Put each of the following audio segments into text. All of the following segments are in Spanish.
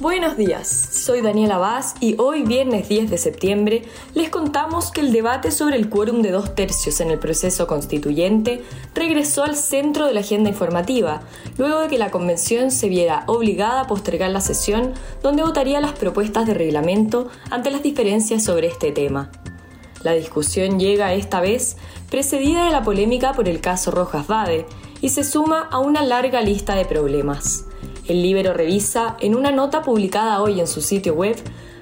Buenos días, soy Daniela Vaz y hoy viernes 10 de septiembre les contamos que el debate sobre el quórum de dos tercios en el proceso constituyente regresó al centro de la agenda informativa, luego de que la convención se viera obligada a postergar la sesión donde votaría las propuestas de reglamento ante las diferencias sobre este tema. La discusión llega esta vez precedida de la polémica por el caso Rojas Vade y se suma a una larga lista de problemas. El Libero revisa, en una nota publicada hoy en su sitio web,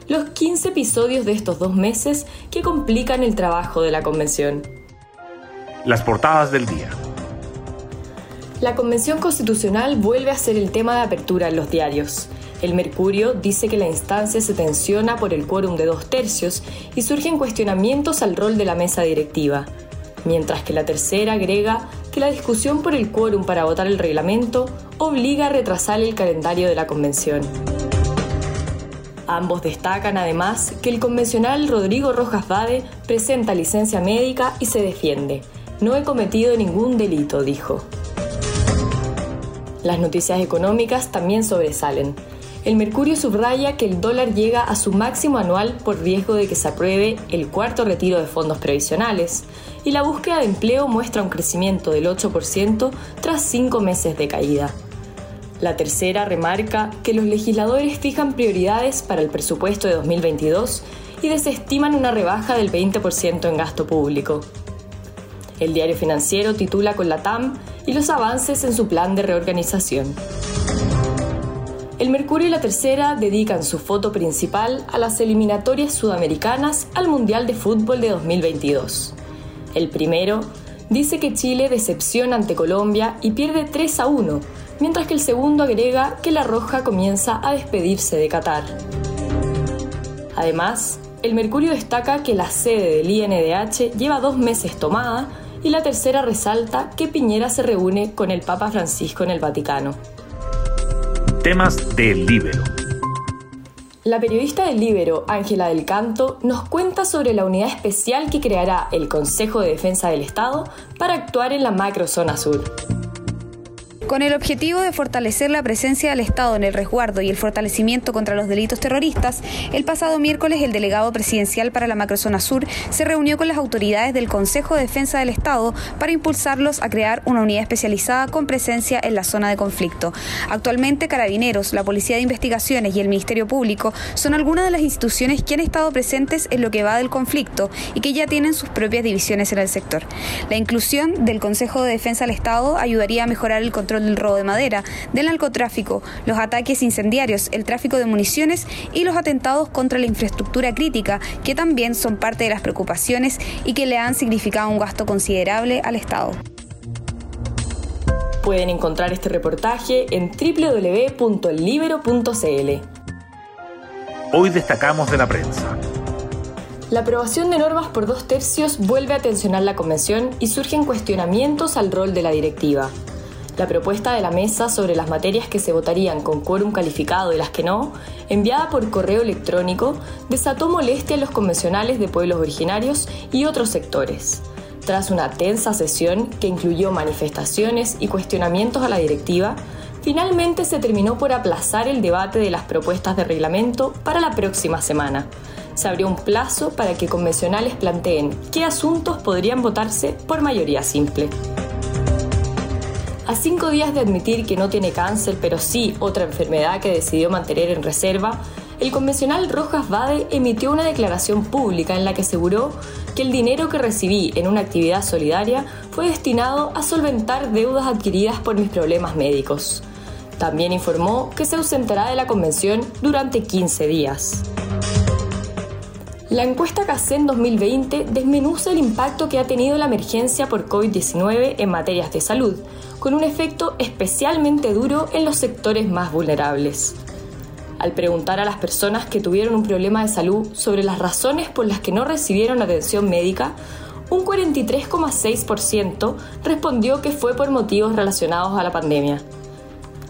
los 15 episodios de estos dos meses que complican el trabajo de la convención. Las portadas del día. La Convención Constitucional vuelve a ser el tema de apertura en los diarios. El Mercurio dice que la instancia se tensiona por el quórum de dos tercios y surgen cuestionamientos al rol de la mesa directiva, mientras que la tercera agrega que la discusión por el quórum para votar el reglamento obliga a retrasar el calendario de la convención. Ambos destacan además que el convencional Rodrigo Rojas Vade presenta licencia médica y se defiende. No he cometido ningún delito, dijo. Las noticias económicas también sobresalen. El Mercurio subraya que el dólar llega a su máximo anual por riesgo de que se apruebe el cuarto retiro de fondos previsionales, y la búsqueda de empleo muestra un crecimiento del 8% tras cinco meses de caída. La tercera remarca que los legisladores fijan prioridades para el presupuesto de 2022 y desestiman una rebaja del 20% en gasto público. El diario financiero titula con la TAM y los avances en su plan de reorganización. El Mercurio y la Tercera dedican su foto principal a las eliminatorias sudamericanas al Mundial de Fútbol de 2022. El primero dice que Chile decepciona ante Colombia y pierde 3 a 1, mientras que el segundo agrega que la Roja comienza a despedirse de Qatar. Además, el Mercurio destaca que la sede del INDH lleva dos meses tomada y la tercera resalta que Piñera se reúne con el Papa Francisco en el Vaticano. Temas del Libero. La periodista del Libero, Ángela del Canto, nos cuenta sobre la unidad especial que creará el Consejo de Defensa del Estado para actuar en la macrozona sur. Con el objetivo de fortalecer la presencia del Estado en el resguardo y el fortalecimiento contra los delitos terroristas, el pasado miércoles el delegado presidencial para la macrozona sur se reunió con las autoridades del Consejo de Defensa del Estado para impulsarlos a crear una unidad especializada con presencia en la zona de conflicto. Actualmente Carabineros, la Policía de Investigaciones y el Ministerio Público son algunas de las instituciones que han estado presentes en lo que va del conflicto y que ya tienen sus propias divisiones en el sector. La inclusión del Consejo de Defensa del Estado ayudaría a mejorar el control del robo de madera, del narcotráfico, los ataques incendiarios, el tráfico de municiones y los atentados contra la infraestructura crítica, que también son parte de las preocupaciones y que le han significado un gasto considerable al Estado. Pueden encontrar este reportaje en www.libero.cl. Hoy destacamos de la prensa. La aprobación de normas por dos tercios vuelve a tensionar la convención y surgen cuestionamientos al rol de la directiva. La propuesta de la mesa sobre las materias que se votarían con quórum calificado y las que no, enviada por correo electrónico, desató molestia en los convencionales de pueblos originarios y otros sectores. Tras una tensa sesión que incluyó manifestaciones y cuestionamientos a la directiva, finalmente se terminó por aplazar el debate de las propuestas de reglamento para la próxima semana. Se abrió un plazo para que convencionales planteen qué asuntos podrían votarse por mayoría simple. A cinco días de admitir que no tiene cáncer, pero sí otra enfermedad que decidió mantener en reserva, el convencional Rojas Vade emitió una declaración pública en la que aseguró que el dinero que recibí en una actividad solidaria fue destinado a solventar deudas adquiridas por mis problemas médicos. También informó que se ausentará de la convención durante 15 días. La encuesta CACEN 2020 desmenuza el impacto que ha tenido la emergencia por COVID-19 en materias de salud, con un efecto especialmente duro en los sectores más vulnerables. Al preguntar a las personas que tuvieron un problema de salud sobre las razones por las que no recibieron atención médica, un 43,6% respondió que fue por motivos relacionados a la pandemia.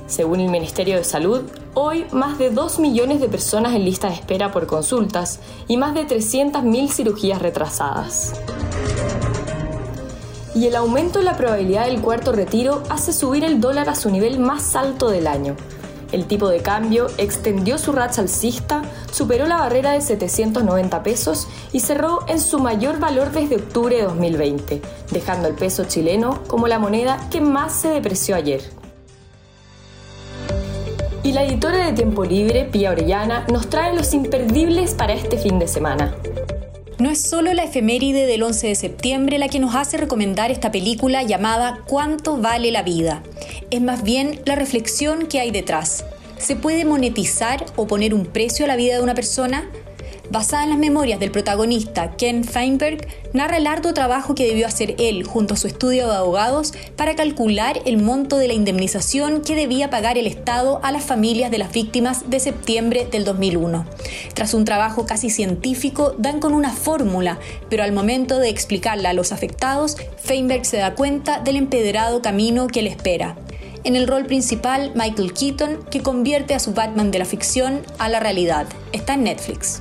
Según el Ministerio de Salud, hoy más de 2 millones de personas en lista de espera por consultas y más de 300.000 cirugías retrasadas. Y el aumento en la probabilidad del cuarto retiro hace subir el dólar a su nivel más alto del año. El tipo de cambio extendió su racha alcista, superó la barrera de 790 pesos y cerró en su mayor valor desde octubre de 2020, dejando el peso chileno como la moneda que más se depreció ayer. Y la editora de Tiempo Libre, Pía Orellana, nos trae los imperdibles para este fin de semana. No es solo la efeméride del 11 de septiembre la que nos hace recomendar esta película llamada ¿Cuánto vale la vida? Es más bien la reflexión que hay detrás. ¿Se puede monetizar o poner un precio a la vida de una persona? Basada en las memorias del protagonista, Ken Feinberg, narra el arduo trabajo que debió hacer él junto a su estudio de abogados para calcular el monto de la indemnización que debía pagar el Estado a las familias de las víctimas de septiembre del 2001. Tras un trabajo casi científico, dan con una fórmula, pero al momento de explicarla a los afectados, Feinberg se da cuenta del empedrado camino que le espera. En el rol principal, Michael Keaton, que convierte a su Batman de la ficción a la realidad. Está en Netflix.